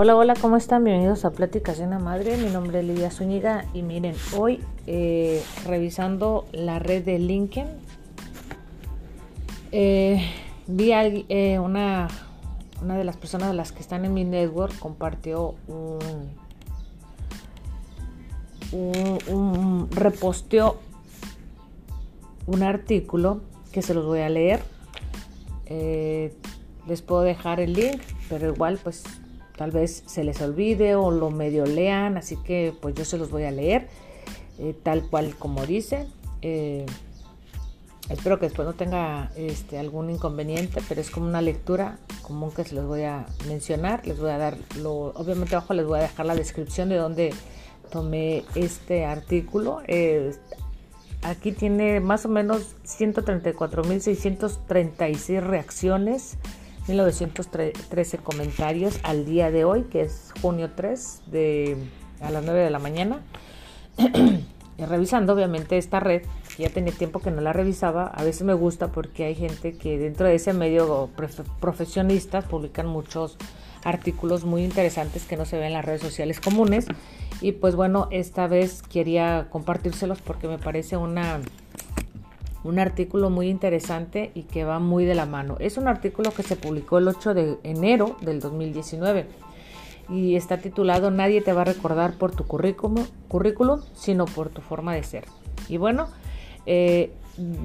Hola, hola, ¿cómo están? Bienvenidos a Pláticas de una Madre. Mi nombre es Lidia Zúñiga y miren, hoy eh, revisando la red de LinkedIn, eh, vi a eh, una, una de las personas de las que están en mi network compartió un, un, un un artículo que se los voy a leer. les puedo dejar el link, pero igual pues tal vez se les olvide o lo medio lean, así que pues yo se los voy a leer eh, tal cual como dice. Eh, espero que después no tenga este, algún inconveniente, pero es como una lectura común que se los voy a mencionar. Les voy a dar, lo, obviamente abajo les voy a dejar la descripción de dónde tomé este artículo. Eh, aquí tiene más o menos 134.636 reacciones. 1913 comentarios al día de hoy, que es junio 3 de a las 9 de la mañana. revisando obviamente esta red, que ya tenía tiempo que no la revisaba, a veces me gusta porque hay gente que dentro de ese medio profesionistas publican muchos artículos muy interesantes que no se ven en las redes sociales comunes. Y pues bueno, esta vez quería compartírselos porque me parece una un artículo muy interesante y que va muy de la mano. Es un artículo que se publicó el 8 de enero del 2019 y está titulado Nadie te va a recordar por tu currículum, currículum sino por tu forma de ser. Y bueno, eh,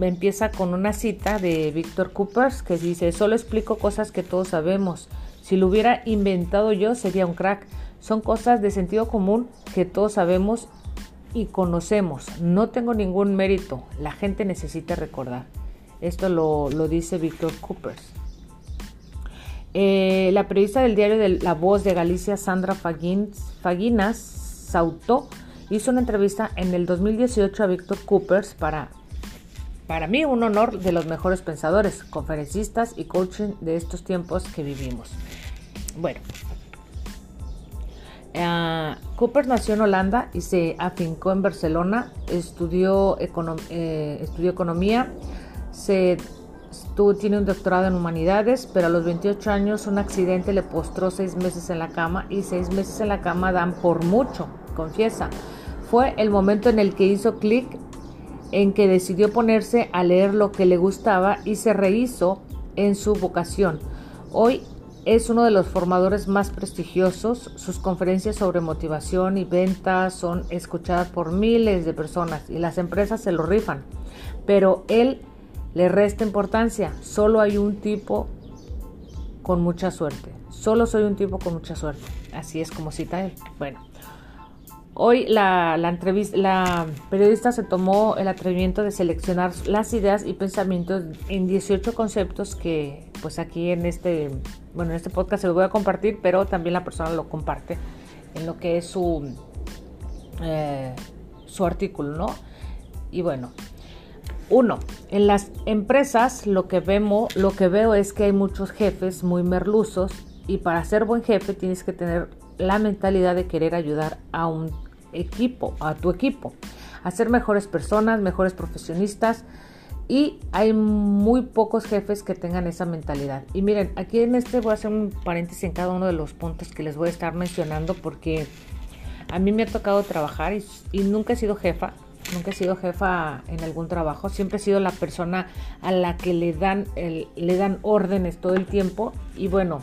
empieza con una cita de Víctor Coopers que dice, solo explico cosas que todos sabemos. Si lo hubiera inventado yo sería un crack. Son cosas de sentido común que todos sabemos y conocemos. No tengo ningún mérito. La gente necesita recordar. Esto lo, dice Víctor Coopers. Eh, la periodista del diario de La Voz de Galicia, Sandra Faginas Sautó, hizo una entrevista en el 2018 a Víctor Coopers para, para mí, un honor de los mejores pensadores, conferencistas y coaching de estos tiempos que vivimos. Bueno, Uh, Cooper nació en Holanda y se afincó en Barcelona, estudió, eh, economía, se, tiene un doctorado en humanidades, pero a los 28 años un accidente le postró seis meses en la cama y seis meses en la cama dan por mucho, confiesa. Fue el momento en el que hizo clic en que decidió ponerse a leer lo que le gustaba y se rehizo en su vocación. Hoy es uno de los formadores más prestigiosos. Sus conferencias sobre motivación y ventas son escuchadas por miles de personas y las empresas se lo rifan. Pero él le resta importancia. Solo hay un tipo con mucha suerte. Solo soy un tipo con mucha suerte. Así es como cita él. Bueno, hoy la, entrevista, la periodista se tomó el atrevimiento de seleccionar las ideas y pensamientos en 18 conceptos que pues aquí en este, bueno, en este podcast se lo voy a compartir, pero también la persona lo comparte en lo que es su, eh, su artículo, ¿no? Y bueno, uno, en las empresas lo que vemos, lo que veo es que hay muchos jefes muy merluzos y para ser buen jefe tienes que tener la mentalidad de querer ayudar a un equipo, a tu equipo, a ser mejores personas, mejores profesionistas, y hay muy pocos jefes que tengan esa mentalidad. Y miren, aquí en este voy a hacer un paréntesis en cada uno de los puntos que les voy a estar mencionando porque a mí me ha tocado trabajar y, nunca he sido jefa. Nunca he sido jefa en algún trabajo, siempre he sido la persona a la que le dan, le dan órdenes todo el tiempo. Y bueno,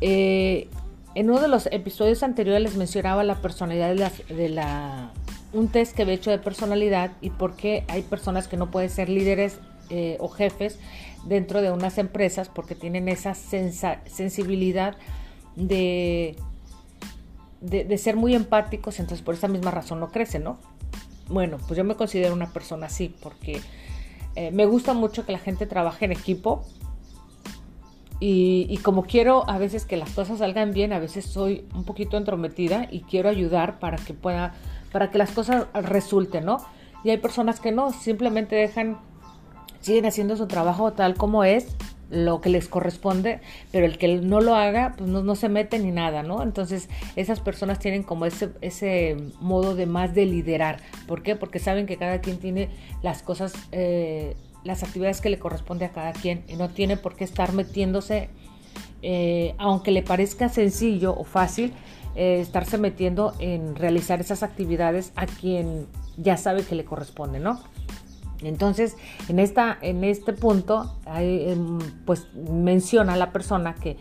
eh, en uno de los episodios anteriores les mencionaba la personalidad de la un test que he hecho de personalidad y por qué hay personas que no pueden ser líderes eh, o jefes dentro de unas empresas porque tienen esa sensibilidad de, de, ser muy empáticos, entonces por esa misma razón no crecen, ¿no? Bueno, pues yo me considero una persona así porque eh, me gusta mucho que la gente trabaje en equipo y, como quiero a veces que las cosas salgan bien, a veces soy un poquito entrometida y quiero ayudar para que pueda para que las cosas resulten, ¿no? Y hay personas que no, simplemente dejan, siguen haciendo su trabajo tal como es, lo que les corresponde, pero el que no lo haga, pues no, se mete ni nada, ¿no? Entonces, esas personas tienen como ese, ese modo de más de liderar. ¿Por qué? Porque saben que cada quien tiene las cosas, eh, las actividades que le corresponde a cada quien y no tiene por qué estar metiéndose eh, aunque le parezca sencillo o fácil, eh, estarse metiendo en realizar esas actividades a quien ya sabe que le corresponde, ¿no? Entonces, en, esta, en este punto, em, pues menciona la persona que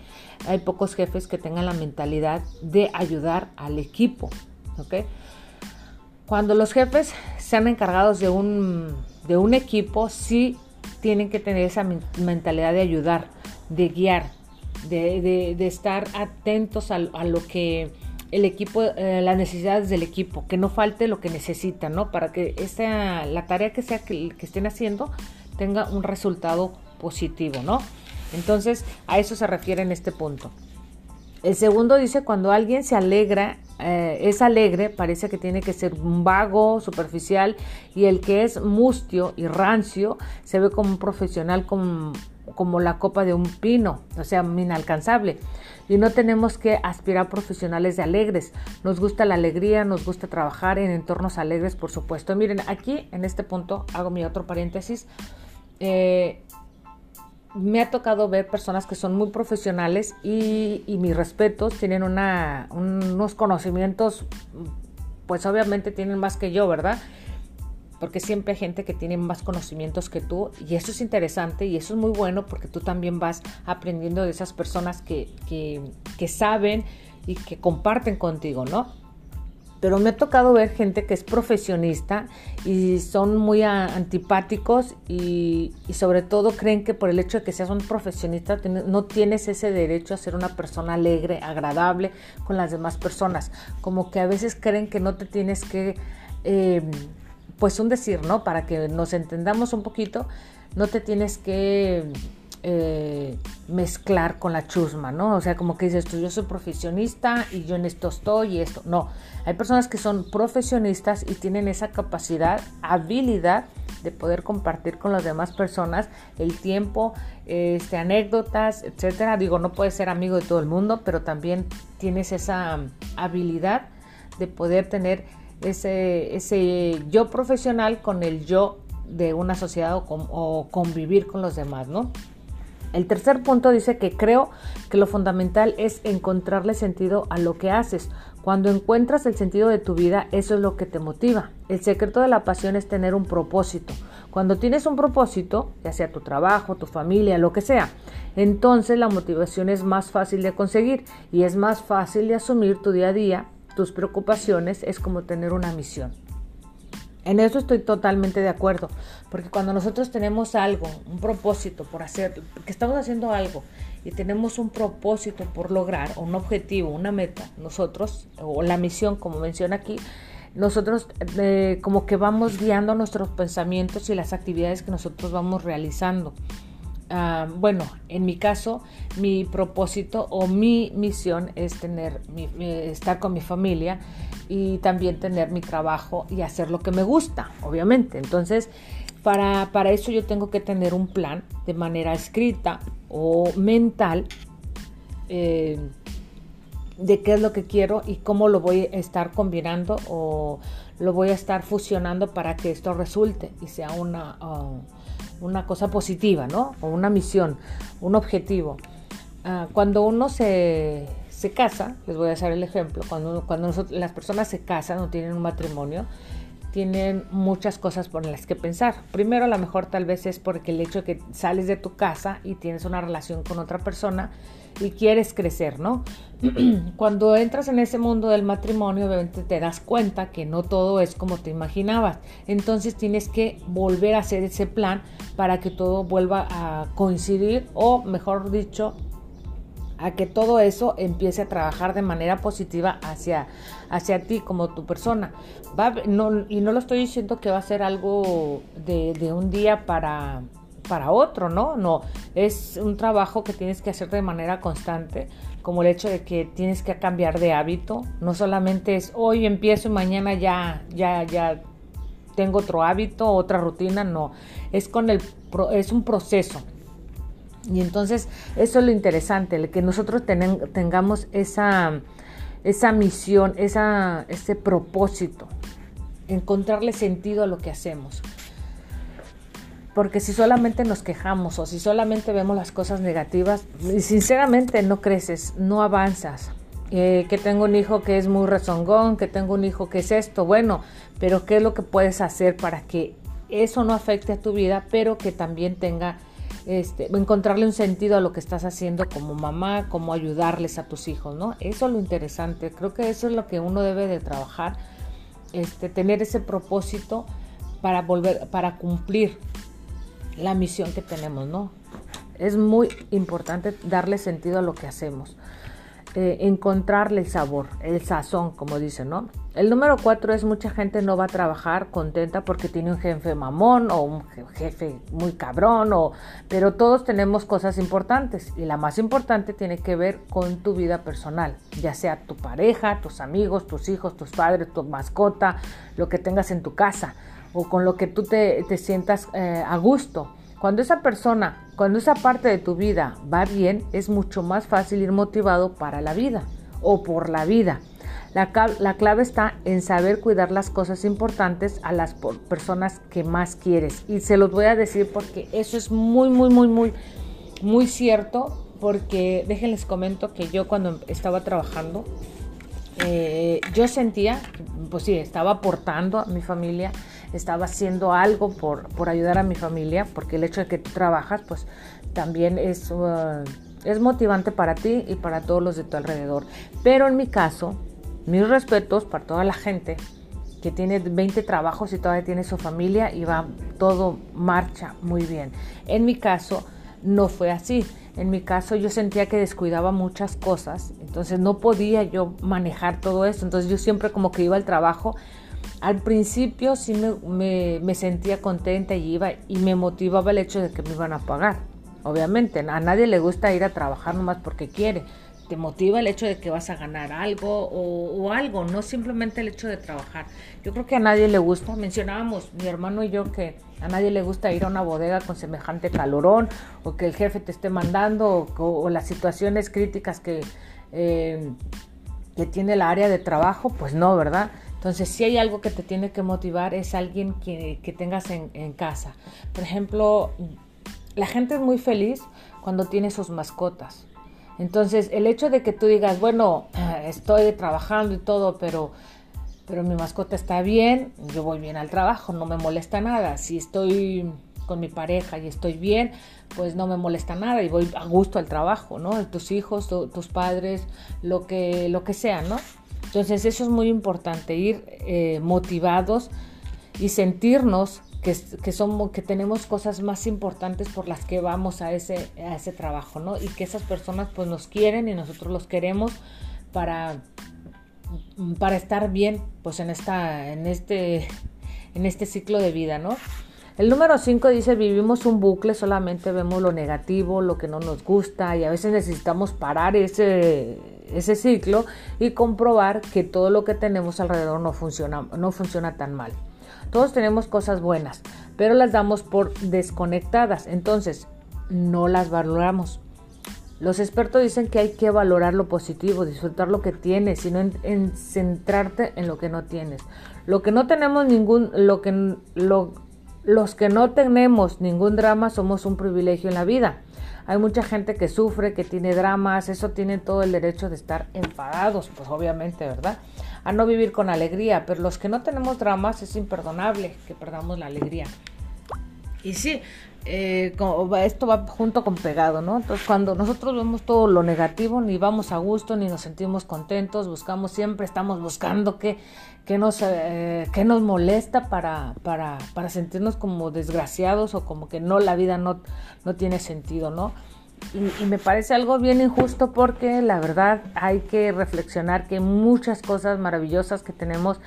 hay pocos jefes que tengan la mentalidad de ayudar al equipo. ¿ok? Cuando los jefes sean encargados de un, de un equipo, sí tienen que tener esa mentalidad de ayudar, de guiar, de, estar atentos a, lo que el equipo, eh, las necesidades del equipo, que no falte lo que necesitan, ¿no? Para que esta, la tarea que sea que, estén haciendo tenga un resultado positivo, ¿no? Entonces, a eso se refiere en este punto. El segundo dice, cuando alguien se alegra, eh, es alegre, parece que tiene que ser un vago, superficial, y el que es mustio y rancio se ve como un profesional como, como la copa de un pino, o sea, inalcanzable. Y no tenemos que aspirar profesionales de alegres. Nos gusta la alegría, nos gusta trabajar en entornos alegres, por supuesto. Miren, aquí en este punto hago mi otro paréntesis. Eh, me ha tocado ver personas que son muy profesionales y, mis respetos, tienen unos conocimientos, pues obviamente tienen más que yo, ¿verdad? porque siempre hay gente que tiene más conocimientos que tú y eso es interesante y eso es muy bueno porque tú también vas aprendiendo de esas personas que, que, saben y que comparten contigo, ¿no? Pero me ha tocado ver gente que es profesionista y son muy antipáticos y, sobre todo creen que por el hecho de que seas un profesionista no tienes ese derecho a ser una persona alegre, agradable con las demás personas. Como que a veces creen que no te tienes que... Eh, pues un decir, ¿no? Para que nos entendamos un poquito, no te tienes que eh, mezclar con la chusma, ¿no? O sea, como que dices tú, yo soy profesionista y yo en esto estoy y esto. No, hay personas que son profesionistas y tienen esa capacidad, habilidad de poder compartir con las demás personas el tiempo, este, anécdotas, etcétera. Digo, no puedes ser amigo de todo el mundo, pero también tienes esa habilidad de poder tener ese, ese yo profesional con el yo de una sociedad o, convivir con los demás, ¿no? El tercer punto dice que creo que lo fundamental es encontrarle sentido a lo que haces. Cuando encuentras el sentido de tu vida, eso es lo que te motiva. El secreto de la pasión es tener un propósito. Cuando tienes un propósito, ya sea tu trabajo, tu familia, lo que sea, entonces la motivación es más fácil de conseguir y es más fácil de asumir tu día a día tus preocupaciones es como tener una misión. En eso estoy totalmente de acuerdo, porque cuando nosotros tenemos algo, un propósito por hacer, que estamos haciendo algo y tenemos un propósito por lograr, un objetivo, una meta, nosotros, o la misión, como menciona aquí, nosotros eh, como que vamos guiando nuestros pensamientos y las actividades que nosotros vamos realizando. Ah, bueno, en mi caso, mi propósito o mi misión es tener estar con mi familia y también tener mi trabajo y hacer lo que me gusta, obviamente. Entonces, para, para eso yo tengo que tener un plan de manera escrita o mental eh, de qué es lo que quiero y cómo lo voy a estar combinando o lo voy a estar fusionando para que esto resulte y sea una... Uh, una cosa positiva, ¿no? O una misión, un objetivo. Ah, cuando uno se, se, casa, les voy a hacer el ejemplo, cuando, cuando las personas se casan o tienen un matrimonio, tienen muchas cosas por las que pensar. Primero, a lo mejor tal vez es porque el hecho de que sales de tu casa y tienes una relación con otra persona y quieres crecer, ¿no? Cuando entras en ese mundo del matrimonio, obviamente te das cuenta que no todo es como te imaginabas. Entonces tienes que volver a hacer ese plan para que todo vuelva a coincidir o, mejor dicho, a que todo eso empiece a trabajar de manera positiva hacia, hacia ti como tu persona. y no lo estoy diciendo que va a ser algo de un día para, para otro, ¿no? No, es un trabajo que tienes que hacer de manera constante, como el hecho de que tienes que cambiar de hábito, no solamente es hoy empiezo y mañana ya, ya, ya tengo otro hábito, otra rutina, no, es con el, es un proceso. Y entonces eso es lo interesante, que nosotros tengamos esa, esa misión, esa, ese propósito, encontrarle sentido a lo que hacemos. porque si solamente nos quejamos o si solamente vemos las cosas negativas, sinceramente no creces, no avanzas. Eh, que tengo un hijo que es muy rezongón, que tengo un hijo que es esto, bueno, pero ¿qué es lo que puedes hacer para que eso no afecte a tu vida, pero que también tenga, este, encontrarle un sentido a lo que estás haciendo como mamá, como ayudarles a tus hijos, ¿no? Eso es lo interesante, creo que eso es lo que uno debe de trabajar, este, tener ese propósito para volver, para cumplir la misión que tenemos, ¿no? Es muy importante darle sentido a lo que hacemos. Eh, encontrarle el sabor, el sazón, como dicen, ¿no? El número cuatro es mucha gente no va a trabajar contenta porque tiene un jefe mamón o un jefe muy cabrón, o, pero todos tenemos cosas importantes y la más importante tiene que ver con tu vida personal, ya sea tu pareja, tus amigos, tus hijos, tus padres, tu mascota, lo que tengas en tu casa o con lo que tú te, sientas eh, a gusto. Cuando esa persona, cuando esa parte de tu vida va bien, es mucho más fácil ir motivado para la vida o por la vida. La, la, clave está en saber cuidar las cosas importantes a las personas que más quieres. Y se los voy a decir porque eso es muy, muy, muy, muy, muy cierto. Porque déjenles comento que yo cuando estaba trabajando, eh, yo sentía, pues sí, estaba aportando a mi familia, estaba haciendo algo por, por ayudar a mi familia, porque el hecho de que tú trabajas, pues también es, uh, es motivante para ti y para todos los de tu alrededor. Pero en mi caso, mis respetos para toda la gente que tiene 20 trabajos y todavía tiene su familia y va todo marcha muy bien. En mi caso, no fue así. En mi caso yo sentía que descuidaba muchas cosas, entonces no podía yo manejar todo eso, entonces yo siempre como que iba al trabajo. Al principio sí me, sentía contenta y iba y me motivaba el hecho de que me iban a pagar. Obviamente, a nadie le gusta ir a trabajar nomás porque quiere. Te motiva el hecho de que vas a ganar algo o, o, algo, no simplemente el hecho de trabajar. Yo creo que a nadie le gusta. Mencionábamos, mi hermano y yo, que a nadie le gusta ir a una bodega con semejante calorón o que el jefe te esté mandando o, las situaciones críticas que, eh, que tiene el área de trabajo, pues no, ¿verdad? Entonces, si hay algo que te tiene que motivar, es alguien que, tengas en, casa. Por ejemplo, la gente es muy feliz cuando tiene sus mascotas. Entonces, el hecho de que tú digas, bueno, estoy trabajando y todo, pero pero mi mascota está bien, yo voy bien al trabajo, no me molesta nada. Si estoy con mi pareja y estoy bien, pues no me molesta nada y voy a gusto al trabajo, ¿no? Tus hijos, tus padres, lo que, lo que sea, ¿no? Entonces eso es muy importante, ir eh, motivados y sentirnos que, que, somos, que tenemos cosas más importantes por las que vamos a ese, a ese trabajo, ¿no? Y que esas personas pues nos quieren y nosotros los queremos para para estar bien pues en esta en este en este ciclo de vida, ¿no? El número 5 dice, vivimos un bucle, solamente vemos lo negativo, lo que no nos gusta y a veces necesitamos parar ese, ese ciclo y comprobar que todo lo que tenemos alrededor no funciona, no funciona tan mal. Todos tenemos cosas buenas, pero las damos por desconectadas, entonces no las valoramos. Los expertos dicen que hay que valorar lo positivo, disfrutar lo que tienes, sino en, centrarte en lo que no tienes. Lo que no tenemos ningún, lo que los que no tenemos ningún drama somos un privilegio en la vida. Hay mucha gente que sufre, que tiene dramas, eso tiene todo el derecho de estar enfadados, pues obviamente, ¿verdad? A no vivir con alegría, pero los que no tenemos dramas es imperdonable que perdamos la alegría. Y sí, eh, esto va junto con pegado, ¿no? Entonces, cuando nosotros vemos todo lo negativo, ni vamos a gusto, ni nos sentimos contentos, buscamos siempre, estamos buscando qué, nos, eh, nos molesta para, para, para, sentirnos como desgraciados o como que no, la vida no, no tiene sentido, ¿no? Y, me parece algo bien injusto porque la verdad hay que reflexionar que muchas cosas maravillosas que tenemos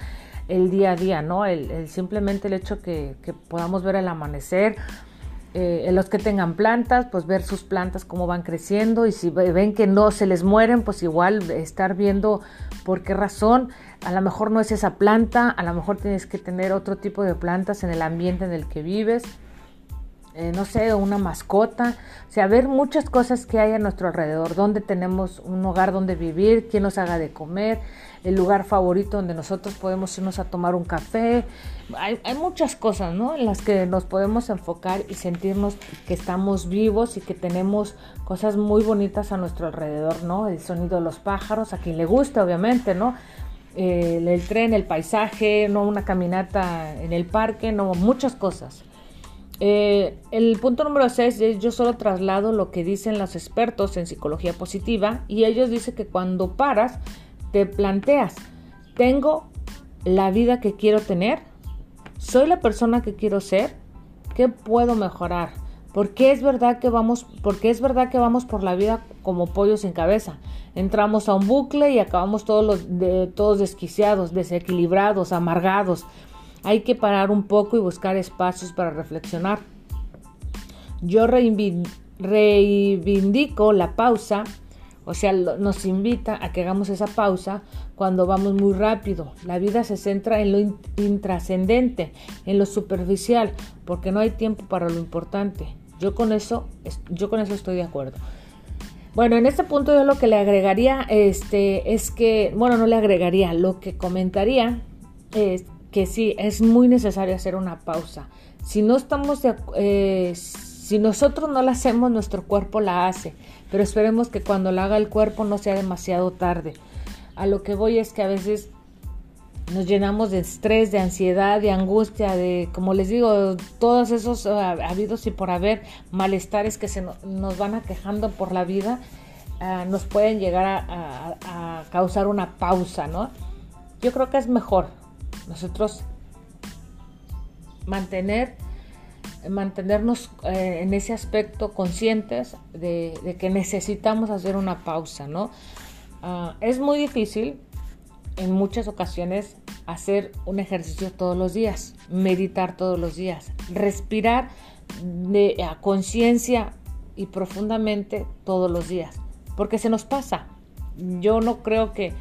el día a día, ¿no? El, simplemente el hecho que podamos ver el amanecer, eh, los que tengan plantas, pues ver sus plantas cómo van creciendo y si ven que no se les mueren, pues igual estar viendo por qué razón. A lo mejor no es esa planta, a lo mejor tienes que tener otro tipo de plantas en el ambiente en el que vives. Eh, no sé, una mascota, o sea, ver muchas cosas que hay a nuestro alrededor, donde tenemos un hogar donde vivir, quién nos haga de comer, el lugar favorito donde nosotros podemos irnos a tomar un café. Hay, hay, muchas cosas, ¿no? En las que nos podemos enfocar y sentirnos que estamos vivos y que tenemos cosas muy bonitas a nuestro alrededor, ¿no? El sonido de los pájaros, a quien le gusta, obviamente, ¿no? El, el tren, el paisaje, no una caminata en el parque, no, muchas cosas. Eh, el punto número 6 es yo solo traslado lo que dicen los expertos en psicología positiva y ellos dicen que cuando paras te planteas, ¿tengo la vida que quiero tener? ¿Soy la persona que quiero ser? ¿Qué puedo mejorar? Porque es verdad que vamos, porque es verdad que vamos por la vida como pollos sin cabeza. Entramos a un bucle y acabamos todos los todos desquiciados, desequilibrados, amargados. Hay que parar un poco y buscar espacios para reflexionar. Yo reivindico la pausa, o sea, nos invita a que hagamos esa pausa cuando vamos muy rápido. La vida se centra en lo intrascendente, en lo superficial, porque no hay tiempo para lo importante. Yo con eso, yo con eso estoy de acuerdo. Bueno, en este punto yo lo que le agregaría este, es que, bueno, no le agregaría, lo que comentaría es que sí, es muy necesario hacer una pausa. Si no estamos eh, si nosotros no la hacemos, nuestro cuerpo la hace, pero esperemos que cuando la haga el cuerpo no sea demasiado tarde. A lo que voy es que a veces nos llenamos de estrés, de ansiedad, de angustia, de, como les digo, todos esos uh, habidos y por haber malestares que se nos van aquejando por la vida, uh, nos pueden llegar a, a, causar una pausa, ¿no? Yo creo que es mejor nosotros mantener, mantenernos eh, en ese aspecto conscientes de, que necesitamos hacer una pausa, ¿no? Ah, es muy difícil en muchas ocasiones hacer un ejercicio todos los días, meditar todos los días, respirar de, a conciencia y profundamente todos los días, porque se nos pasa. Yo no creo que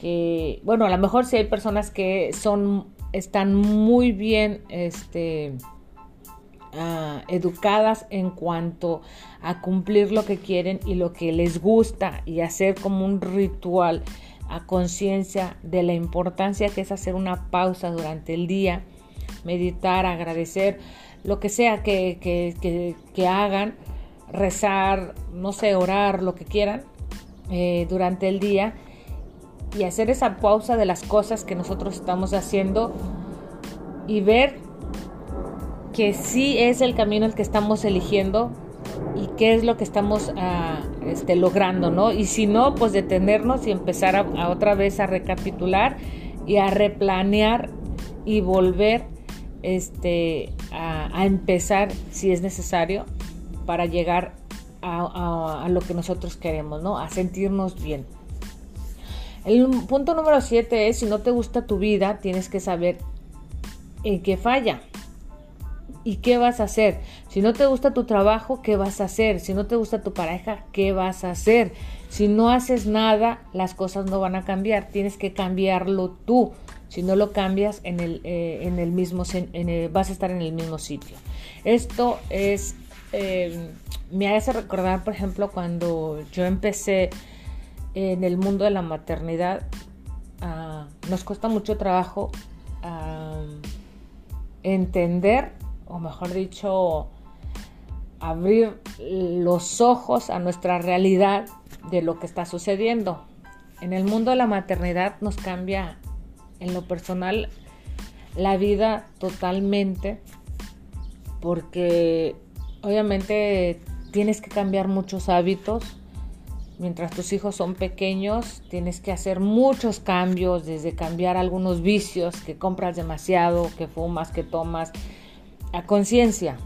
que, bueno, a lo mejor si hay personas que son, están muy bien, este, uh, educadas en cuanto a cumplir lo que quieren y lo que les gusta y hacer como un ritual a conciencia de la importancia que es hacer una pausa durante el día, meditar, agradecer, lo que sea que, que, que, que hagan, rezar, no sé, orar, lo que quieran eh, durante el día y hacer esa pausa de las cosas que nosotros estamos haciendo y ver que sí es el camino el que estamos eligiendo y qué es lo que estamos ah, este, logrando, ¿no? Y si no, pues detenernos y empezar a, otra vez a recapitular y a replanear y volver este, a, empezar si es necesario para llegar a, a lo que nosotros queremos, ¿no? A sentirnos bien. El punto número 7 es, si no te gusta tu vida, tienes que saber en qué falla y qué vas a hacer. Si no te gusta tu trabajo, ¿qué vas a hacer? Si no te gusta tu pareja, ¿qué vas a hacer? Si no haces nada, las cosas no van a cambiar. Tienes que cambiarlo tú. Si no lo cambias, en el, eh, en el mismo, vas a estar en el mismo sitio. Esto es, eh, me hace recordar, por ejemplo, cuando yo empecé en el mundo de la maternidad ah, nos cuesta mucho trabajo ah, entender, o mejor dicho, abrir los ojos a nuestra realidad de lo que está sucediendo. En el mundo de la maternidad nos cambia en lo personal la vida totalmente porque obviamente tienes que cambiar muchos hábitos, mientras tus hijos son pequeños, tienes que hacer muchos cambios, desde cambiar algunos vicios, que compras demasiado, que fumas, que tomas, a conciencia.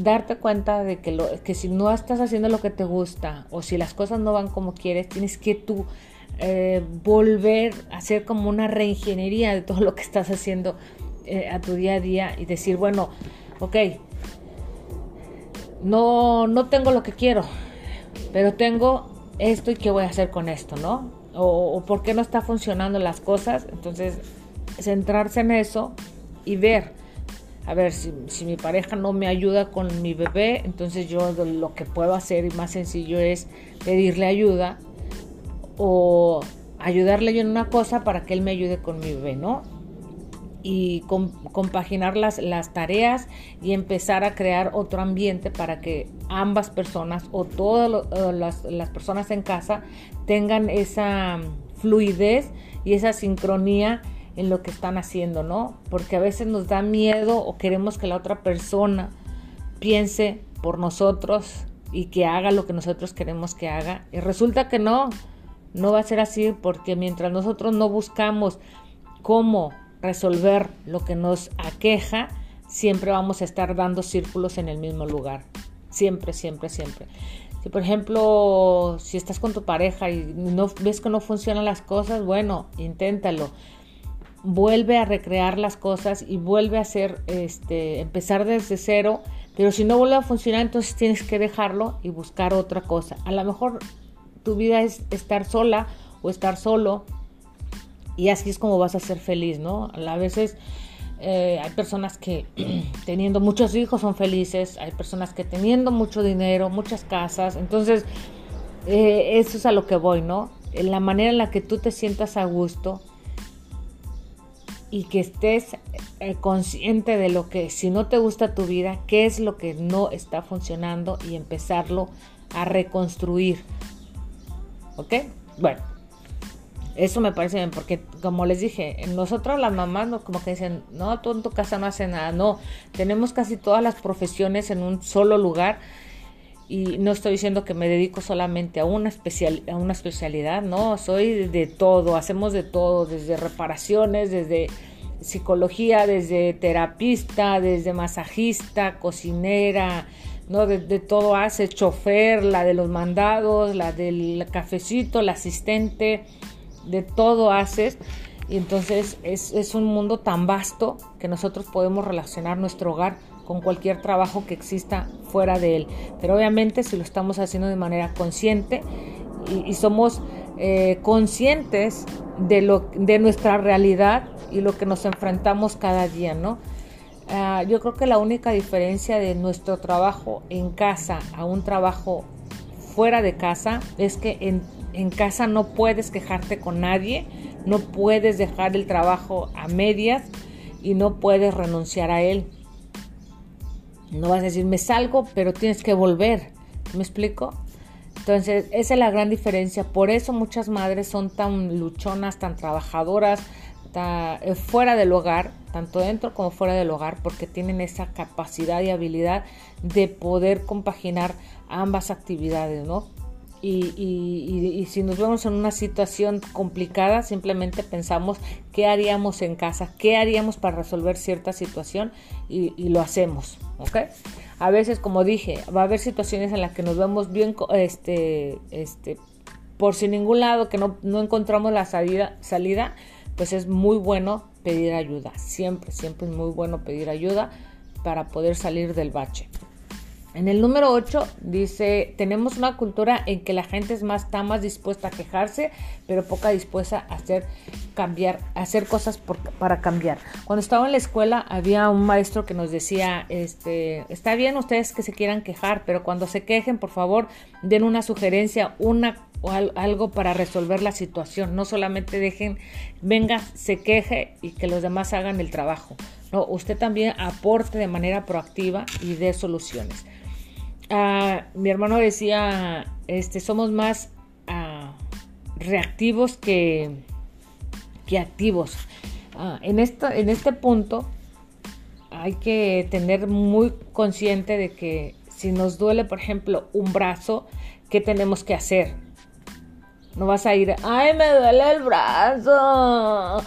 Darte cuenta de que, lo, que si no estás haciendo lo que te gusta o si las cosas no van como quieres, tienes que tú eh, volver a hacer como una reingeniería de todo lo que estás haciendo eh, a tu día a día y decir, bueno, ok, no, no tengo lo que quiero, pero tengo esto y qué voy a hacer con esto, ¿no? O, por qué no está funcionando las cosas. Entonces, centrarse en eso y ver a ver, si, si, mi pareja no me ayuda con mi bebé, entonces yo lo que puedo hacer y más sencillo es pedirle ayuda o ayudarle yo en una cosa para que él me ayude con mi bebé, ¿no? Y compaginar las, las tareas y empezar a crear otro ambiente para que ambas personas o todas las, las personas en casa tengan esa fluidez y esa sincronía en lo que están haciendo, ¿no? Porque a veces nos da miedo o queremos que la otra persona piense por nosotros y que haga lo que nosotros queremos que haga. Y resulta que no, no va a ser así porque mientras nosotros no buscamos cómo resolver lo que nos aqueja, siempre vamos a estar dando círculos en el mismo lugar. Siempre, siempre, siempre. Si por ejemplo, si estás con tu pareja y no ves que no funcionan las cosas, bueno, inténtalo. Vuelve a recrear las cosas y vuelve a hacer, este, empezar desde cero. Pero si no vuelve a funcionar, entonces tienes que dejarlo y buscar otra cosa. A lo mejor tu vida es estar sola o estar solo y así es como vas a ser feliz, ¿no? A veces eh, hay personas que teniendo muchos hijos son felices, hay personas que teniendo mucho dinero, muchas casas, entonces eh, eso es a lo que voy, ¿no? En la manera en la que tú te sientas a gusto y que estés eh, consciente de lo que, si no te gusta tu vida, qué es lo que no está funcionando y empezarlo a reconstruir. ¿Ok? Bueno, eso me parece bien, porque como les dije, nosotros las mamás no como que dicen, no, tú en tu casa no haces nada, no, tenemos casi todas las profesiones en un solo lugar y no estoy diciendo que me dedico solamente a una, especial, a una especialidad, no, soy de todo, hacemos de todo, desde reparaciones, desde psicología, desde terapista, desde masajista, cocinera, ¿no? De, todo hace, chofer, la de los mandados, la del cafecito, la asistente, de todo haces. Y entonces es, es un mundo tan vasto que nosotros podemos relacionar nuestro hogar con cualquier trabajo que exista fuera de él. Pero obviamente si lo estamos haciendo de manera consciente y, somos eh, conscientes de, lo, de nuestra realidad y lo que nos enfrentamos cada día, ¿no? Ah, yo creo que la única diferencia de nuestro trabajo en casa a un trabajo fuera de casa es que en, en casa no puedes quejarte con nadie, no puedes dejar el trabajo a medias y no puedes renunciar a él. No vas a decir, me salgo, pero tienes que volver. ¿Me explico? Entonces, esa es la gran diferencia. Por eso muchas madres son tan luchonas, tan trabajadoras, eh, fuera del hogar, tanto dentro como fuera del hogar, porque tienen esa capacidad y habilidad de poder compaginar ambas actividades, ¿no? Y, si nos vemos en una situación complicada, simplemente pensamos qué haríamos en casa, qué haríamos para resolver cierta situación y, lo hacemos, ¿ok? A veces, como dije, va a haber situaciones en las que nos vemos bien, este, este, por sin ningún lado, que no, no encontramos la salida, salida pues es muy bueno pedir ayuda. Siempre, siempre es muy bueno pedir ayuda para poder salir del bache. En el número 8 dice, tenemos una cultura en que la gente es más, está más dispuesta a quejarse, pero poca dispuesta a hacer cambiar, hacer cosas para cambiar. Cuando estaba en la escuela había un maestro que nos decía, este, está bien ustedes que se quieran quejar, pero cuando se quejen, por favor, den una sugerencia, una o algo para resolver la situación. No solamente dejen, venga, se queje y que los demás hagan el trabajo. No, usted también aporte de manera proactiva y dé soluciones. Ah, mi hermano decía, este, somos más ah, reactivos que, activos. Ah, en, esto, en este punto hay que tener muy consciente de que si nos duele, por ejemplo, un brazo, ¿qué tenemos que hacer? No vas a ir, ay, me duele el brazo,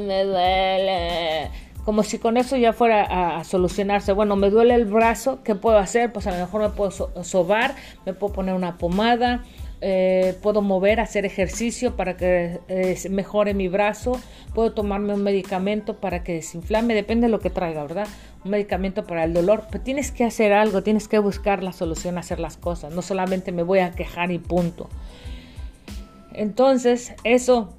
me duele. Como si con eso ya fuera a, solucionarse. Bueno, me duele el brazo, ¿qué puedo hacer? Pues a lo mejor me puedo sobar, me puedo poner una pomada, eh, puedo mover, hacer ejercicio para que eh, mejore mi brazo, puedo tomarme un medicamento para que desinflame, depende de lo que traiga, ¿verdad? Un medicamento para el dolor, pero tienes que hacer algo, tienes que buscar la solución, hacer las cosas, no solamente me voy a quejar y punto. Entonces, eso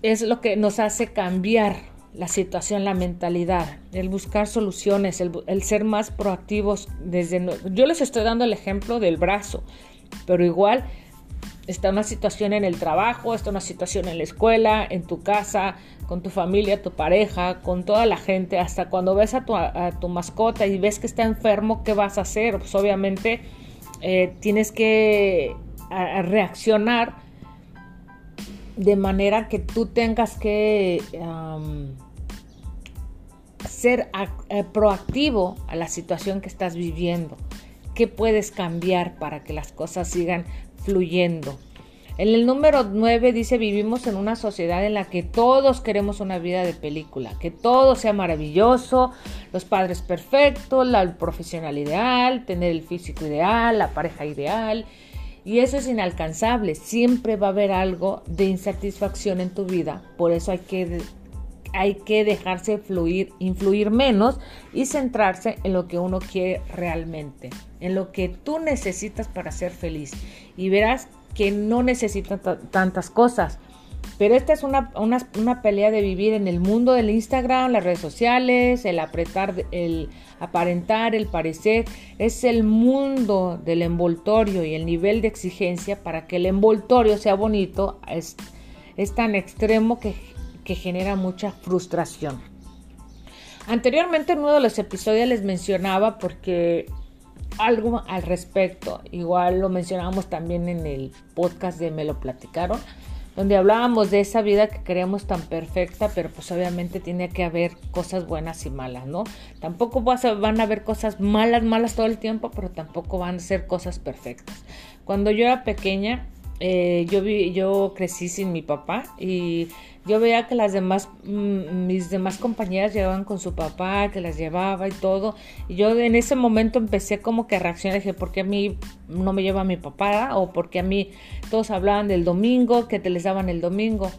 es lo que nos hace cambiar la situación, la mentalidad, el buscar soluciones, el, ser más proactivos. Desde, yo les estoy dando el ejemplo del brazo, pero igual está una situación en el trabajo, está una situación en la escuela, en tu casa, con tu familia, tu pareja, con toda la gente, hasta cuando ves a tu, mascota y ves que está enfermo, ¿qué vas a hacer? Pues obviamente eh, tienes que reaccionar de manera que tú tengas que ser eh, proactivo a la situación que estás viviendo. ¿Qué puedes cambiar para que las cosas sigan fluyendo? En el número 9 dice, vivimos en una sociedad en la que todos queremos una vida de película, que todo sea maravilloso, los padres perfectos, la profesional ideal, tener el físico ideal, la pareja ideal. Y eso es inalcanzable, siempre va a haber algo de insatisfacción en tu vida, por eso hay que hay que dejarse fluir, influir menos y centrarse en lo que uno quiere realmente, en lo que tú necesitas para ser feliz. Y verás que no necesitas tantas cosas. Pero esta es una, una, pelea de vivir en el mundo del Instagram, las redes sociales, el apretar, el aparentar, el parecer. Es el mundo del envoltorio y el nivel de exigencia para que el envoltorio sea bonito. Es, es tan extremo que que genera mucha frustración. Anteriormente en uno de los episodios les mencionaba porque algo al respecto, igual lo mencionábamos también en el podcast de Me lo platicaron, donde hablábamos de esa vida que queremos tan perfecta, pero pues obviamente tiene que haber cosas buenas y malas, ¿no? Tampoco van a haber cosas malas, malas todo el tiempo, pero tampoco van a ser cosas perfectas. Cuando yo era pequeña, eh, yo, vi, yo crecí sin mi papá y yo veía que las demás, mm, mis demás compañeras llevaban con su papá, que las llevaba y todo. Y yo en ese momento empecé como que a reaccionar, dije, ¿por qué a mí no me lleva mi papá? O porque a mí todos hablaban del domingo, que te les daban el domingo.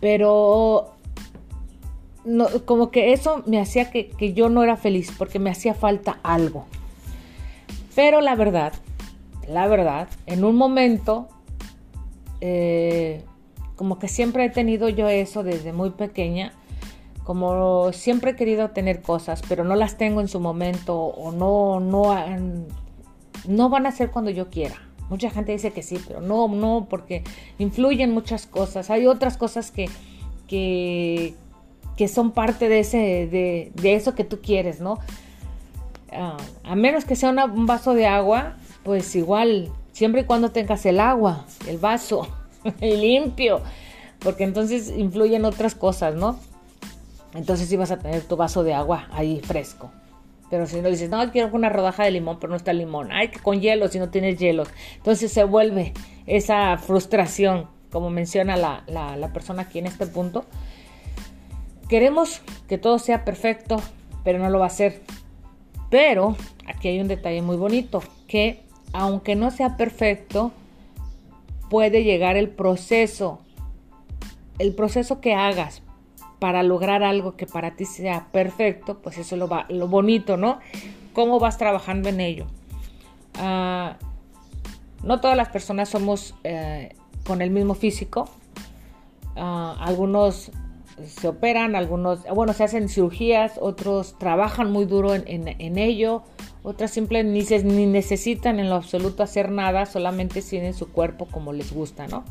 Pero no, como que eso me hacía que, que yo no era feliz, porque me hacía falta algo. Pero la verdad, la verdad, en un momento... Eh, como que siempre he tenido yo eso desde muy pequeña, como siempre he querido tener cosas, pero no las tengo en su momento o no, no, no van a ser cuando yo quiera. Mucha gente dice que sí, pero no, no, porque influyen muchas cosas. Hay otras cosas que, que, que son parte de, ese, de, de, eso que tú quieres, ¿no? Ah, a menos que sea un vaso de agua, pues igual, siempre y cuando tengas el agua, el vaso. limpio, porque entonces influyen otras cosas, ¿no? Entonces sí vas a tener tu vaso de agua ahí fresco. Pero si no dices, no, quiero una rodaja de limón, pero no está limón. Ay, que con hielo, si no tienes hielo. Entonces se vuelve esa frustración, como menciona la, la persona aquí en este punto. Queremos que todo sea perfecto, pero no lo va a ser. Pero aquí hay un detalle muy bonito, que aunque no sea perfecto, puede llegar el proceso, el proceso que hagas para lograr algo que para ti sea perfecto, pues eso es lo, va, lo bonito, ¿no? Cómo vas trabajando en ello. Ah, no todas las personas somos eh, con el mismo físico. Ah, algunos se operan, algunos, bueno, se hacen cirugías, otros trabajan muy duro en ello, otras simplemente ni, necesitan en lo absoluto hacer nada, solamente tienen su cuerpo como les gusta, ¿no?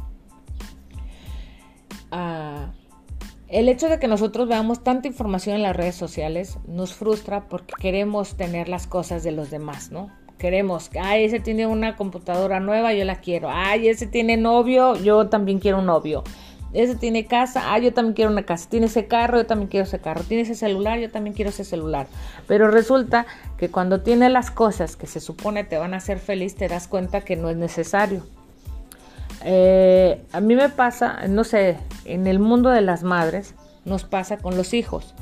Ah, el hecho de que nosotros veamos tanta información en las redes sociales nos frustra porque queremos tener las cosas de los demás, ¿no? Queremos, ay, ese tiene una computadora nueva, yo la quiero. Ay, ese tiene novio, yo también quiero un novio ese tiene casa, ah, yo también quiero una casa, tiene ese carro, yo también quiero ese carro, tiene ese celular, yo también quiero ese celular. Pero resulta que cuando tiene las cosas que se supone te van a hacer feliz, te das cuenta que no es necesario. Eh, a mí me pasa, no sé, en el mundo de las madres nos pasa con los hijos.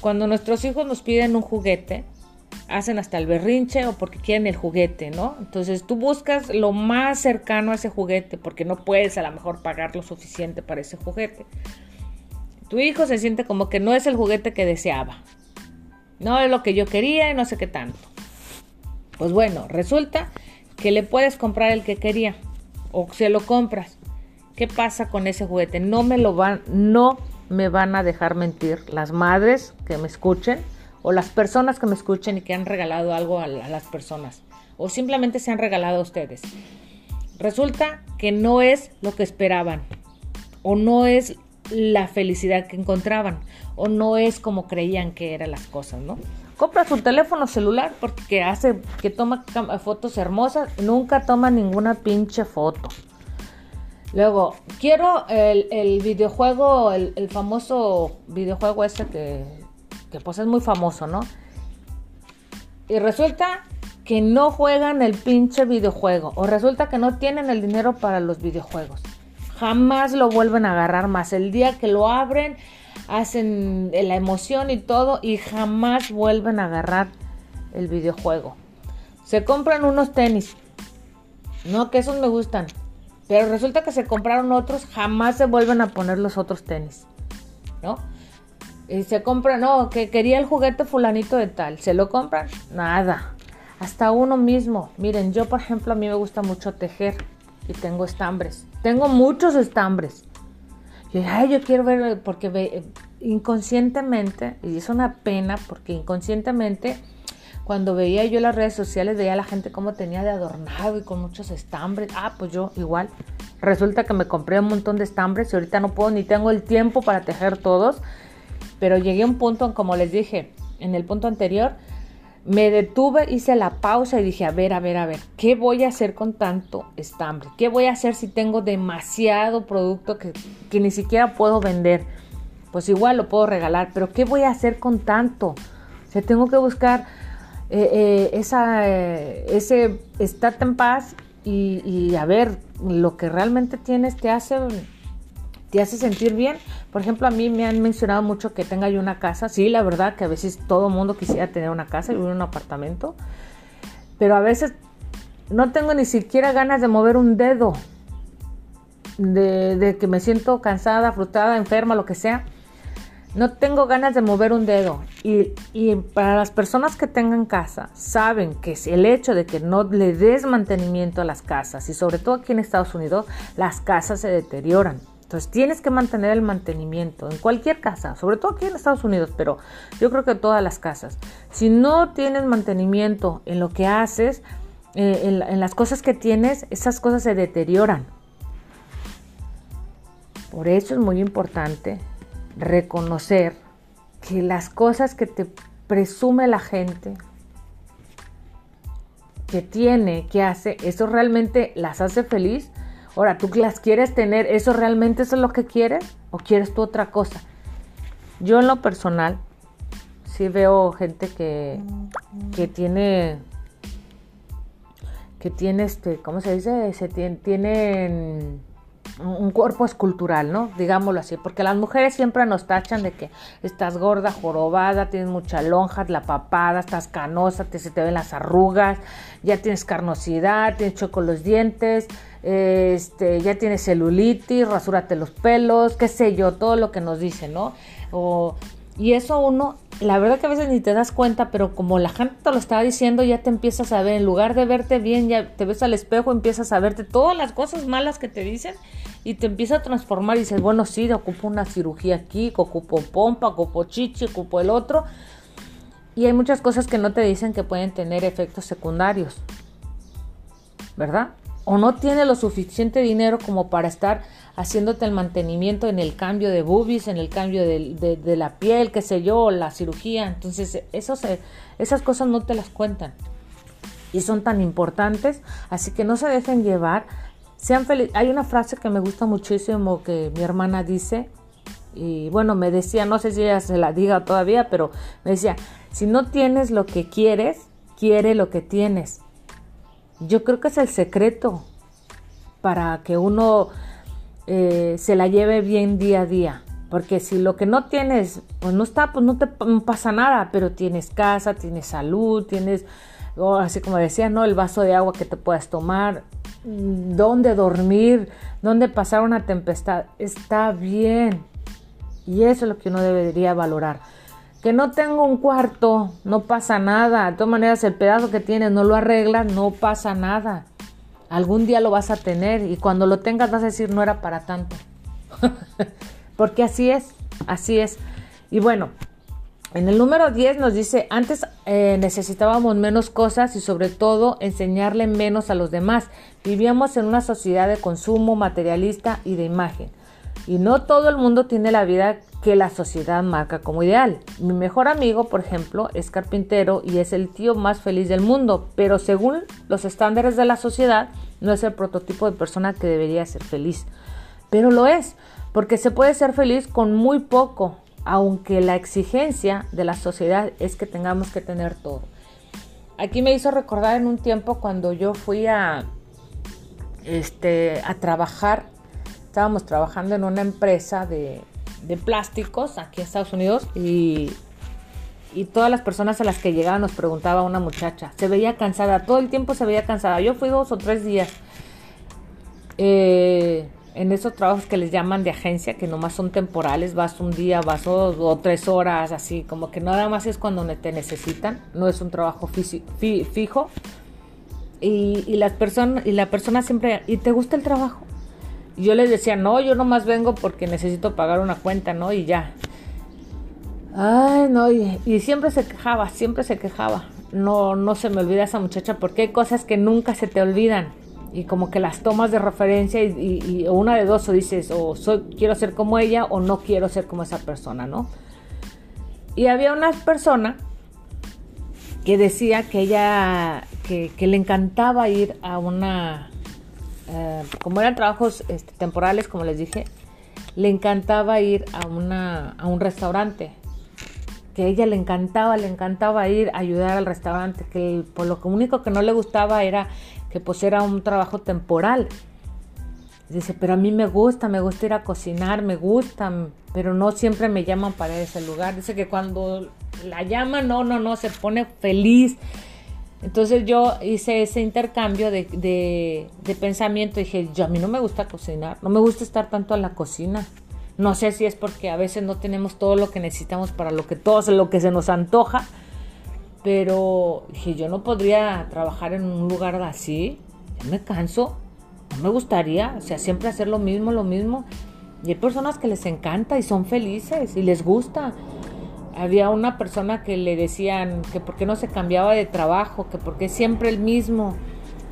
Cuando nuestros hijos nos piden un juguete, hacen hasta el berrinche o porque quieren el juguete, ¿no? Entonces tú buscas lo más cercano a ese juguete porque no puedes a lo mejor pagar lo suficiente para ese juguete. Tu hijo se siente como que no es el juguete que deseaba. No es lo que yo quería y no sé qué tanto. Pues bueno, resulta que le puedes comprar el que quería o se lo compras. ¿Qué pasa con ese juguete? No me lo van, no me van a dejar mentir las madres que me escuchen o las personas que me escuchen y que han regalado algo a, las personas o simplemente se han regalado a ustedes. Resulta que no es lo que esperaban o no es la felicidad que encontraban o no es como creían que eran las cosas, ¿no? Compra su teléfono celular porque hace que toma fotos hermosas, nunca toma ninguna pinche foto. Luego, quiero el, videojuego, el, famoso videojuego ese que, que pues es muy famoso, ¿no? Y resulta que no juegan el pinche videojuego o resulta que no tienen el dinero para los videojuegos. Jamás lo vuelven a agarrar más. El día que lo abren, hacen la emoción y todo y jamás vuelven a agarrar el videojuego. Se compran unos tenis. No, que esos me gustan. Pero resulta que se compraron otros, jamás se vuelven a poner los otros tenis. ¿No? Y se compran, no, que quería el juguete fulanito de tal. ¿Se lo compran? Nada. Hasta uno mismo. Miren, yo por ejemplo a mí me gusta mucho tejer y tengo estambres. Tengo muchos estambres. Yo, ay, yo quiero ver, porque ve, inconscientemente, y es una pena, porque inconscientemente, cuando veía yo las redes sociales, veía a la gente cómo tenía de adornado y con muchos estambres. Ah, pues yo igual. Resulta que me compré un montón de estambres y ahorita no puedo ni tengo el tiempo para tejer todos. Pero llegué a un punto, como les dije en el punto anterior, me detuve, hice la pausa y dije, a ver, a ver, a ver, ¿qué voy a hacer con tanto estambre? ¿Qué voy a hacer si tengo demasiado producto que, ni siquiera puedo vender? Pues igual lo puedo regalar, pero ¿qué voy a hacer con tanto? O sea, tengo que buscar eh, eh, esa, eh, ese estar en paz y, y a ver, lo que realmente tienes te hace te hace sentir bien. Por ejemplo, a mí me han mencionado mucho que tenga yo una casa. Sí, la verdad que a veces todo mundo quisiera tener una casa y un apartamento. Pero a veces no tengo ni siquiera ganas de mover un dedo. De, que me siento cansada, frustrada, enferma, lo que sea. No tengo ganas de mover un dedo. Y, y, para las personas que tengan casa, saben que el hecho de que no le des mantenimiento a las casas, y sobre todo aquí en Estados Unidos, las casas se deterioran. Entonces tienes que mantener el mantenimiento en cualquier casa, sobre todo aquí en Estados Unidos, pero yo creo que todas las casas. Si no tienes mantenimiento en lo que haces, eh, en, las cosas que tienes, esas cosas se deterioran. Por eso es muy importante reconocer que las cosas que te presume la gente, que tiene, que hace, eso realmente las hace feliz Ahora, ¿tú las quieres tener? ¿Eso realmente es lo que quieres? ¿O quieres tú otra cosa? Yo en lo personal, sí veo gente que, que tiene, que tiene este, ¿cómo se dice? Se tiene, tienen un cuerpo escultural, ¿no? Digámoslo así, porque las mujeres siempre nos tachan de que estás gorda, jorobada, tienes mucha lonja, la papada, estás canosa, te, se te ven las arrugas, ya tienes carnosidad, tienes choco los dientes, este, ya tienes celulitis, rasúrate los pelos, qué sé yo, todo lo que nos dicen, ¿no? Y eso uno, la verdad que a veces ni te das cuenta, pero como la gente te lo estaba diciendo, ya te empiezas a ver, en lugar de verte bien, ya te ves al espejo, empiezas a verte todas las cosas malas que te dicen y te empieza a transformar y dices, bueno, sí, ocupo una cirugía aquí, ocupo pompa, ocupo chichi, ocupo el otro. Y hay muchas cosas que no te dicen que pueden tener efectos secundarios, ¿verdad? o no tiene lo suficiente dinero como para estar haciéndote el mantenimiento en el cambio de boobies, en el cambio de, la piel, qué sé yo, la cirugía. Entonces, eso esas cosas no te las cuentan y son tan importantes, así que no se dejen llevar. Sean felices. Hay una frase que me gusta muchísimo que mi hermana dice, y bueno, me decía, no sé si ella se la diga todavía, pero me decía, si no tienes lo que quieres, quiere lo que tienes. Yo creo que es el secreto para que uno eh, se la lleve bien día a día. Porque si lo que no tienes, pues no está, pues no te pasa nada, pero tienes casa, tienes salud, tienes, así como decía, ¿no? El vaso de agua que te puedas tomar, mm, dónde dormir, dónde pasar una tempestad, está bien. Y eso es lo que uno debería valorar. Que no tengo un cuarto, no pasa nada. De todas maneras, el pedazo que tienes no lo arreglas, no pasa nada. Algún día lo vas a tener y cuando lo tengas vas a decir no era para tanto. porque así es, así es. Y bueno, en el número 10 nos dice, antes eh, necesitábamos menos cosas y sobre todo enseñarle menos a los demás. Vivíamos en una sociedad de consumo materialista y de imagen. Y no todo el mundo tiene la vida que la sociedad marca como ideal. Mi mejor amigo, por ejemplo, es carpintero y es el tío más feliz del mundo, pero según los estándares de la sociedad, no es el prototipo de persona que debería ser feliz. Pero lo es, porque se puede ser feliz con muy poco, aunque la exigencia de la sociedad es que tengamos que tener todo. Aquí me hizo recordar en un tiempo cuando yo fui a, este, a trabajar, estábamos trabajando en una empresa de, de plásticos aquí en Estados Unidos y, y todas las personas a las que llegaban nos preguntaba una muchacha, se veía cansada, todo el tiempo se veía cansada, yo fui dos o tres días. Eh, en esos trabajos que les llaman de agencia, que nomás son temporales, vas un día, vas dos o tres horas, así, como que nada más es cuando te necesitan, no es un trabajo fijo. Y, y, las personas, y la persona siempre, ¿y te gusta el trabajo? Yo les decía, no, yo nomás vengo porque necesito pagar una cuenta, ¿no? Y ya. Ay, no, y, y siempre se quejaba, siempre se quejaba. No, no se me olvida esa muchacha porque hay cosas que nunca se te olvidan y como que las tomas de referencia y, una de dos o dices o soy quiero ser como ella o no quiero ser como esa persona, ¿no? Y había una persona que decía que ella que, le encantaba ir a una eh, como eran trabajos este, temporales como les dije le encantaba ir a una a un restaurante que a ella le encantaba le encantaba ir a ayudar al restaurante que por lo único que no le gustaba era que pues era un trabajo temporal. Dice, pero a mí me gusta, me gusta ir a cocinar, me gusta, pero no siempre me llaman para ese lugar. Dice que cuando la llaman, no, no, no, se pone feliz. Entonces yo hice ese intercambio de, pensamiento. Dije, yo a mí no me gusta cocinar, no me gusta estar tanto en la cocina. No sé si es porque a veces no tenemos todo lo que necesitamos para lo que todo lo que se nos antoja pero dije, yo no podría trabajar en un lugar así, me canso, no me gustaría, o sea, siempre hacer lo mismo, lo mismo. Y hay personas que les encanta y son felices y les gusta. Había una persona que le decían que por qué no se cambiaba de trabajo, que porque siempre el mismo.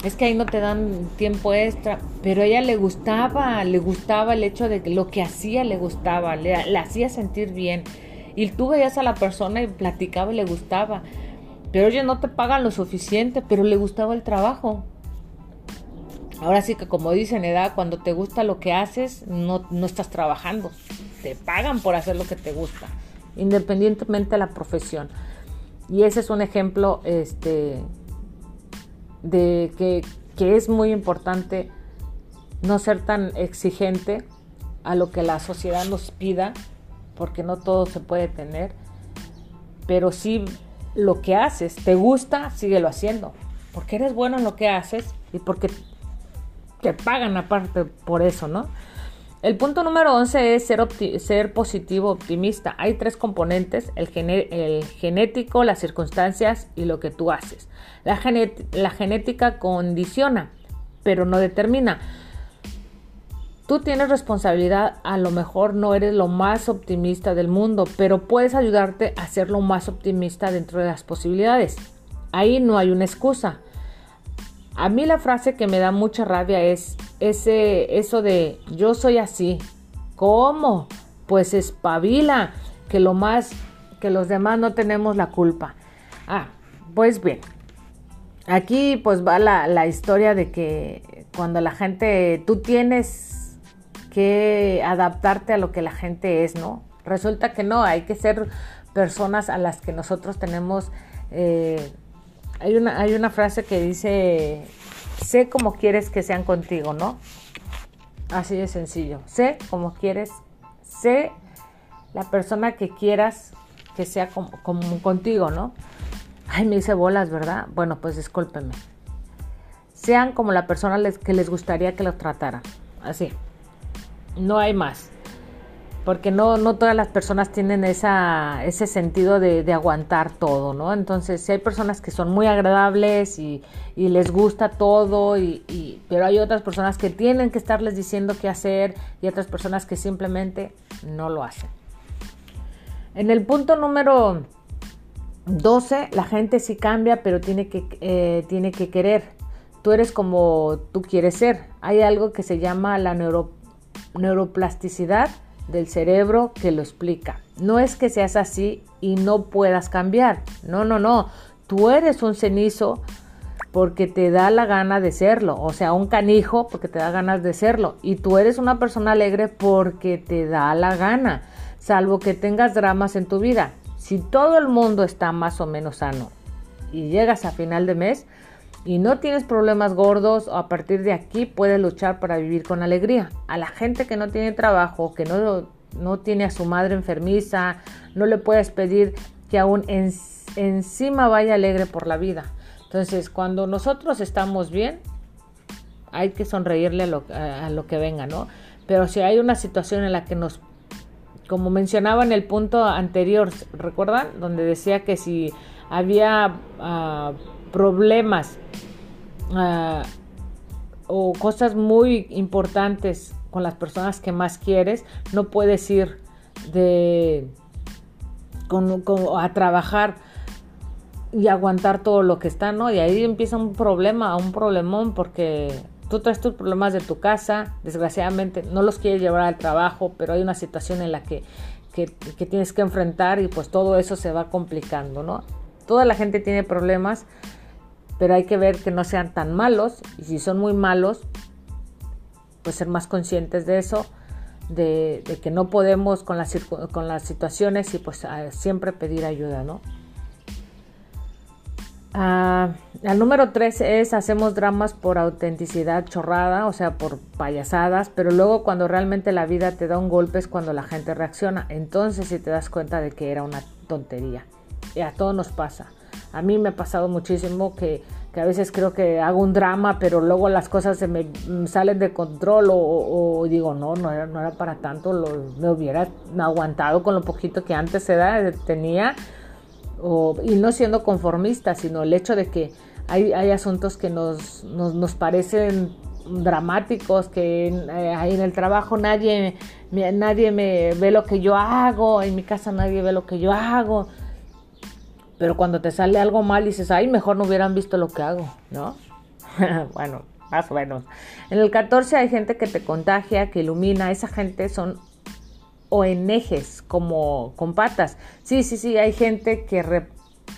Es que ahí no te dan tiempo extra, pero a ella le gustaba, le gustaba el hecho de que lo que hacía le gustaba, le, hacía sentir bien. Y tú veías a la persona y platicaba y le gustaba pero ellos no te pagan lo suficiente, pero le gustaba el trabajo. Ahora sí que como dicen, edad, cuando te gusta lo que haces, no, no estás trabajando. Te pagan por hacer lo que te gusta, independientemente de la profesión. Y ese es un ejemplo este, de que, que es muy importante no ser tan exigente a lo que la sociedad nos pida, porque no todo se puede tener, pero sí lo que haces, te gusta, síguelo haciendo. Porque eres bueno en lo que haces y porque te pagan aparte por eso, ¿no? El punto número 11 es ser, positivo, optimista. Hay tres componentes, el, el, genético, las circunstancias y lo que tú haces. La, la genética condiciona, pero no determina. Tú tienes responsabilidad, a lo mejor no eres lo más optimista del mundo, pero puedes ayudarte a ser lo más optimista dentro de las posibilidades. Ahí no hay una excusa. A mí la frase que me da mucha rabia es ese eso de yo soy así. ¿Cómo? Pues espabila, que lo más que los demás no tenemos la culpa. Ah, pues bien. Aquí pues va la, la historia de que cuando la gente, tú tienes que adaptarte a lo que la gente es, ¿no? Resulta que no, hay que ser personas a las que nosotros tenemos... Eh, hay, una, hay una frase que dice, sé como quieres que sean contigo, ¿no? Así de sencillo. Sé como quieres, sé la persona que quieras que sea como, contigo, ¿no? Ay, me hice bolas, ¿verdad? Bueno, pues discúlpenme. Sean como la persona que les gustaría que los trataran. Así no hay más. Porque no, todas las personas tienen ese sentido de, aguantar todo, ¿no? Entonces, si hay personas que son muy agradables y, les gusta todo, y, pero hay otras personas que tienen que estarles diciendo qué hacer y otras personas que simplemente no lo hacen. En el punto número 12, la gente sí cambia, pero tiene que, eh, tiene que querer. Tú eres como tú quieres ser. Hay algo que se llama la neuroplasticidad del cerebro que lo explica. No es que seas así y no puedas cambiar. No, no, no. Tú eres un cenizo porque te da la gana de serlo. O sea, un canijo porque te da ganas de serlo. Y tú eres una persona alegre porque te da la gana. Salvo que tengas dramas en tu vida. Si todo el mundo está más o menos sano y llegas a final de mes, y no tienes problemas gordos, a partir de aquí puedes luchar para vivir con alegría. A la gente que no tiene trabajo, que no, no tiene a su madre enfermiza, no le puedes pedir que aún encima vaya alegre por la vida. Entonces, cuando nosotros estamos bien, hay que sonreírle a lo, a lo que venga, ¿no? Pero si hay una situación en la que nos como mencionaba en el punto anterior, ¿recuerdan? Donde decía que si había uh, problemas uh, o cosas muy importantes con las personas que más quieres, no puedes ir de con, a trabajar y aguantar todo lo que está, ¿no? Y ahí empieza un problema, un problemón, porque tú traes tus problemas de tu casa, desgraciadamente no los quieres llevar al trabajo, pero hay una situación en la que, que tienes que enfrentar y pues todo eso se va complicando, ¿no? Toda la gente tiene problemas, pero hay que ver que no sean tan malos y si son muy malos, pues ser más conscientes de eso, de, que no podemos con las, con las situaciones y pues siempre pedir ayuda, ¿no? Ah, el número tres es hacemos dramas por autenticidad chorrada, o sea, por payasadas, pero luego cuando realmente la vida te da un golpe es cuando la gente reacciona. Entonces si te das cuenta de que era una tontería. Y a todos nos pasa. A mí me ha pasado muchísimo que, a veces creo que hago un drama, pero luego las cosas se me mm, salen de control o, digo, no, no era, no era para tanto, lo, me hubiera aguantado con lo poquito que antes era, tenía. y no siendo conformista, sino el hecho de que hay, hay asuntos que nos, nos, parecen dramáticos, que eh, ahí en el trabajo nadie, nadie me ve lo que yo hago, en mi casa nadie ve lo que yo hago, pero cuando te sale algo mal dices, ay, mejor no hubieran visto lo que hago, ¿no? bueno, más o menos. En el 14 hay gente que te contagia, que ilumina. Esa gente son ONGs, como con patas. Sí, sí, sí, hay gente que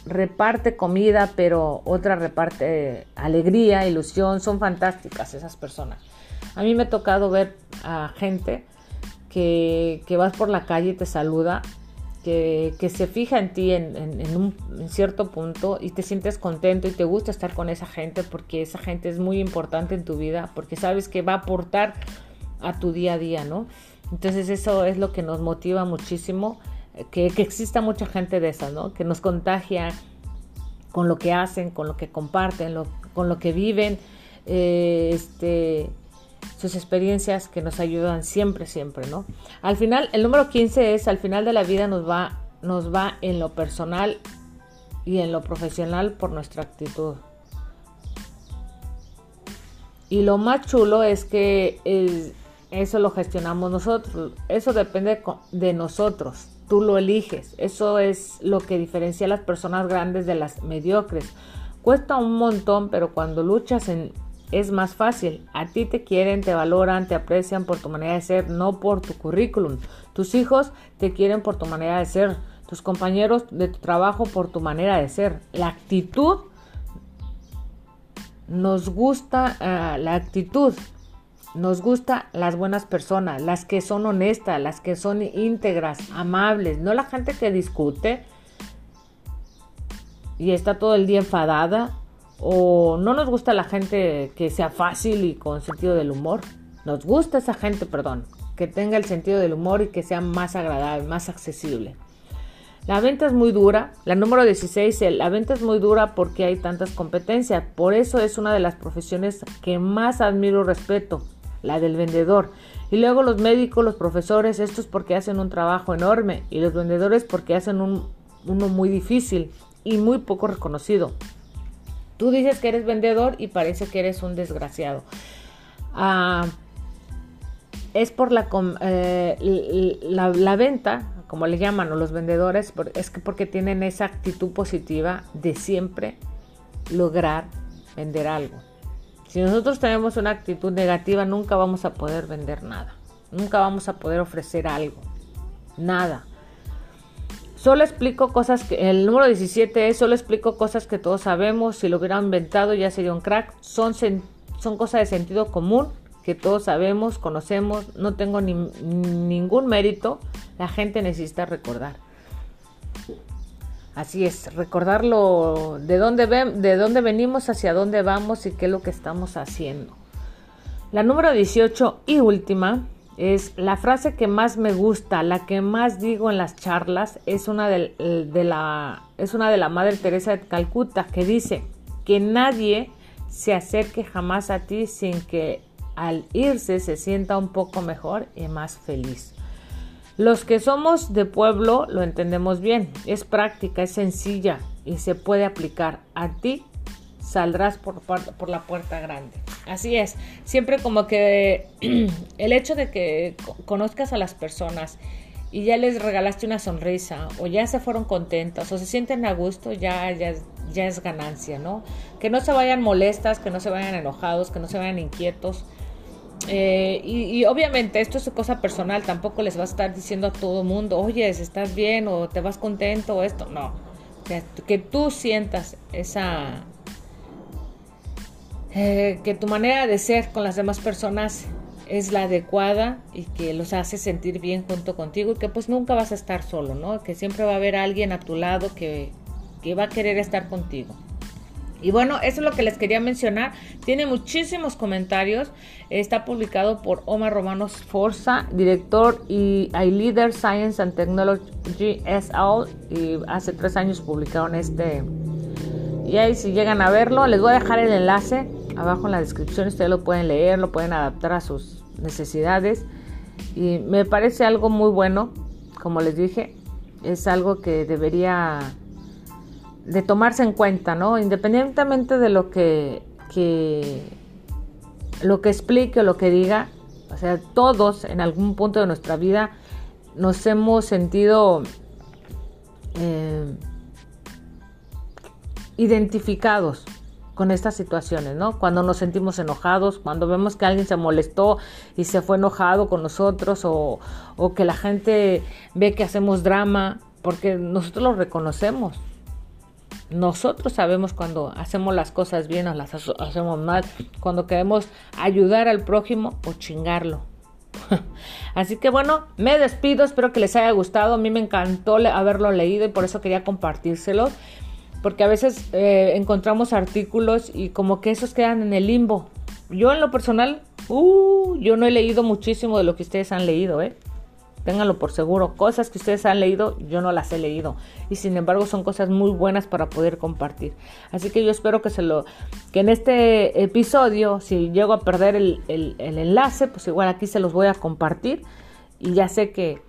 reparte comida, pero otra reparte alegría, ilusión. Son fantásticas esas personas. A mí me ha tocado ver a gente que, que vas por la calle y te saluda que, se fija en ti en, un cierto punto y te sientes contento y te gusta estar con esa gente porque esa gente es muy importante en tu vida, porque sabes que va a aportar a tu día a día, ¿no? Entonces eso es lo que nos motiva muchísimo, que, exista mucha gente de esa, ¿no? Que nos contagia con lo que hacen, con lo que comparten, con lo que viven, eh, este sus experiencias que nos ayudan siempre, siempre, ¿no? Al final, el número 15 es, al final de la vida nos va, nos va en lo personal y en lo profesional por nuestra actitud. Y lo más chulo es que eso lo gestionamos nosotros. Eso depende de nosotros. Tú lo eliges. Eso es lo que diferencia a las personas grandes de las mediocres. Cuesta un montón, pero cuando luchas en es más fácil. A ti te quieren, te valoran, te aprecian por tu manera de ser, no por tu currículum. Tus hijos te quieren por tu manera de ser. Tus compañeros de tu trabajo por tu manera de ser. La actitud nos gusta eh, la actitud. Nos gusta las buenas personas, las que son honestas, las que son íntegras, amables, no la gente que discute y está todo el día enfadada, o no nos gusta la gente que sea fácil y con sentido del humor. Nos gusta esa gente, perdón, que tenga el sentido del humor y que sea más agradable, más accesible. La venta es muy dura. La número 16, la venta es muy dura porque hay tantas competencias. Por eso es una de las profesiones que más admiro y respeto, la del vendedor. Y luego los médicos, los profesores, estos porque hacen un trabajo enorme y los vendedores porque hacen un, uno muy difícil y muy poco reconocido. Tú dices que eres vendedor y parece que eres un desgraciado. Ah, es por la, eh, la, venta, como le llaman los vendedores, es que porque tienen esa actitud positiva de siempre lograr vender algo. Si nosotros tenemos una actitud negativa, nunca vamos a poder vender nada. Nunca vamos a poder ofrecer algo. Nada. Solo explico cosas que, el número 17 es, solo explico cosas que todos sabemos, si lo hubiera inventado ya sería un crack, son, son cosas de sentido común que todos sabemos, conocemos, no tengo ni, ningún mérito, la gente necesita recordar. Así es, recordarlo de dónde, de dónde venimos, hacia dónde vamos y qué es lo que estamos haciendo. La número 18 y última es la frase que más me gusta, la que más digo en las charlas, es una de, la, es una de la Madre Teresa de Calcuta que dice que nadie se acerque jamás a ti sin que al irse se sienta un poco mejor y más feliz. Los que somos de pueblo lo entendemos bien, es práctica, es sencilla y se puede aplicar. A ti saldrás por, la puerta grande. Así es, siempre como que el hecho de que conozcas a las personas y ya les regalaste una sonrisa o ya se fueron contentas o se sienten a gusto, ya, ya, ya es ganancia, ¿no? Que no se vayan molestas, que no se vayan enojados, que no se vayan inquietos. Eh, y, obviamente esto es cosa personal, tampoco les va a estar diciendo a todo mundo, oye, estás bien o te vas contento o esto, no. que tú sientas esa, eh, que tu manera de ser con las demás personas es la adecuada y que los hace sentir bien junto contigo y que pues nunca vas a estar solo, ¿no? Que siempre va a haber alguien a tu lado que, que va a querer estar contigo. Y bueno, eso es lo que les quería mencionar. Tiene muchísimos comentarios. Está publicado por Omar Romanos Forza, director y leader Science and Technology SL. Y hace tres años publicaron este. Y ahí si llegan a verlo, les voy a dejar el enlace abajo en la descripción. Ustedes lo pueden leer, lo pueden adaptar a sus necesidades. Y me parece algo muy bueno, como les dije. Es algo que debería de tomarse en cuenta, ¿no? Independientemente de lo que, lo que explique o lo que diga, o sea, todos en algún punto de nuestra vida nos hemos sentido eh, identificados con estas situaciones, ¿no? Cuando nos sentimos enojados, cuando vemos que alguien se molestó y se fue enojado con nosotros o, o que la gente ve que hacemos drama, porque nosotros lo reconocemos. Nosotros sabemos cuando hacemos las cosas bien o las hacemos mal, cuando queremos ayudar al prójimo o chingarlo. Así que bueno, me despido, espero que les haya gustado, a mí me encantó haberlo leído y por eso quería compartírselo, porque a veces eh, encontramos artículos y como que esos quedan en el limbo. Yo en lo personal, uh, yo no he leído muchísimo de lo que ustedes han leído, ¿eh? Ténganlo por seguro. Cosas que ustedes han leído, yo no las he leído. Y sin embargo son cosas muy buenas para poder compartir. Así que yo espero que se lo. que en este episodio, si llego a perder el, el, enlace, pues igual aquí se los voy a compartir. Y ya sé que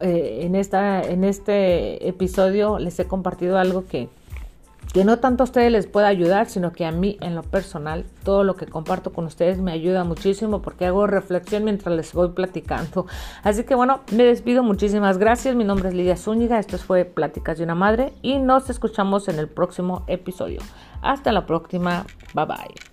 eh, en, esta, en este episodio les he compartido algo que que no tanto a ustedes les pueda ayudar, sino que a mí en lo personal, todo lo que comparto con ustedes me ayuda muchísimo porque hago reflexión mientras les voy platicando. Así que bueno, me despido, muchísimas gracias. Mi nombre es Lidia Zúñiga, esto fue Pláticas de una Madre y nos escuchamos en el próximo episodio. Hasta la próxima, bye bye.